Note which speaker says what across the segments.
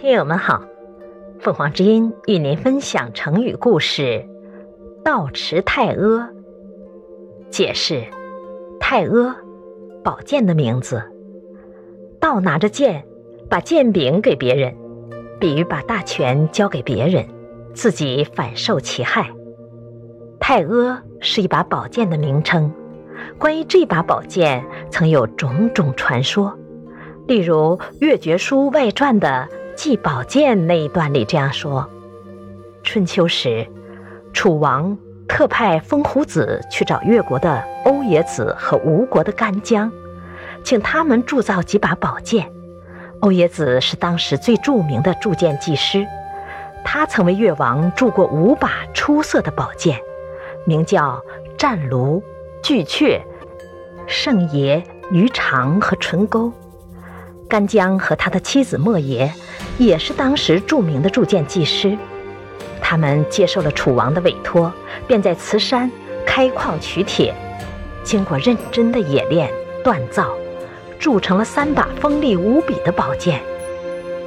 Speaker 1: 听友们好，凤凰之音与您分享成语故事“倒持太阿”。解释：太阿，宝剑的名字。倒拿着剑，把剑柄给别人，比喻把大权交给别人，自己反受其害。太阿是一把宝剑的名称。关于这把宝剑，曾有种种传说。例如《越绝书外传》的。祭宝剑那一段里这样说：春秋时，楚王特派风胡子去找越国的欧冶子和吴国的干将，请他们铸造几把宝剑。欧冶子是当时最著名的铸剑技师，他曾为越王铸过五把出色的宝剑，名叫战卢、巨阙、圣爷、鱼肠和唇钩。干将和他的妻子莫邪。也是当时著名的铸剑技师，他们接受了楚王的委托，便在慈山开矿取铁，经过认真的冶炼锻造，铸成了三把锋利无比的宝剑，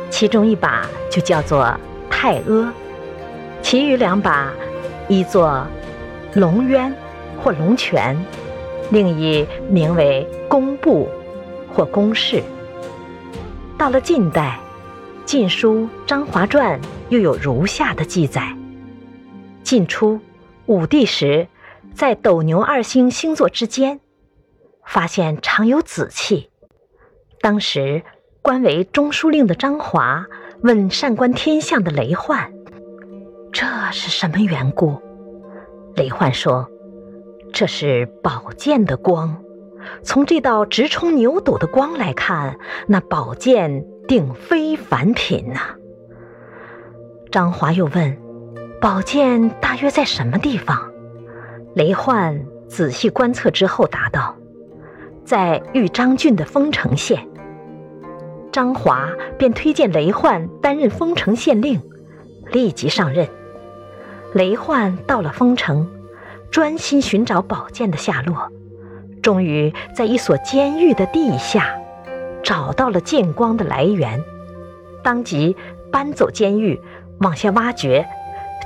Speaker 1: 其中一把就叫做太阿，其余两把一座龙渊或龙泉，另一名为弓步或弓式。到了近代。《晋书·张华传》又有如下的记载：晋初，武帝时，在斗牛二星星座之间，发现常有紫气。当时官为中书令的张华问善观天象的雷焕：“这是什么缘故？”雷焕说：“这是宝剑的光。从这道直冲牛斗的光来看，那宝剑。”定非凡品呐！张华又问：“宝剑大约在什么地方？”雷焕仔细观测之后答道：“在豫章郡的丰城县。”张华便推荐雷焕担任丰城县令，立即上任。雷焕到了丰城，专心寻找宝剑的下落，终于在一所监狱的地下。找到了剑光的来源，当即搬走监狱，往下挖掘，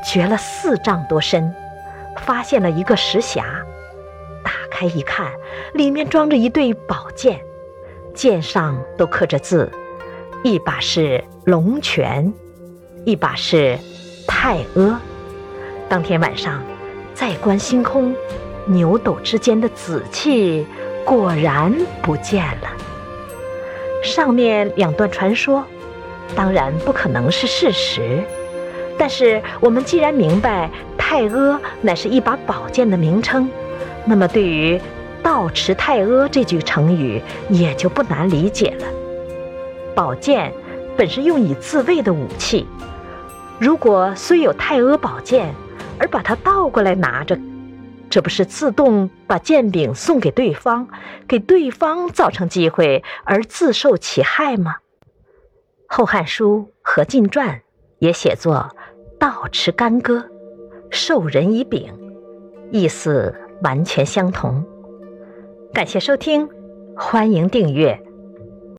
Speaker 1: 掘了四丈多深，发现了一个石匣。打开一看，里面装着一对宝剑，剑上都刻着字，一把是龙泉，一把是太阿。当天晚上，再观星空，牛斗之间的紫气果然不见了。上面两段传说，当然不可能是事实。但是我们既然明白太阿乃是一把宝剑的名称，那么对于“倒持太阿”这句成语也就不难理解了。宝剑本是用以自卫的武器，如果虽有太阿宝剑，而把它倒过来拿着。这不是自动把剑柄送给对方，给对方造成机会而自受其害吗？《后汉书·何进传》也写作“倒持干戈，授人以柄”，意思完全相同。感谢收听，欢迎订阅。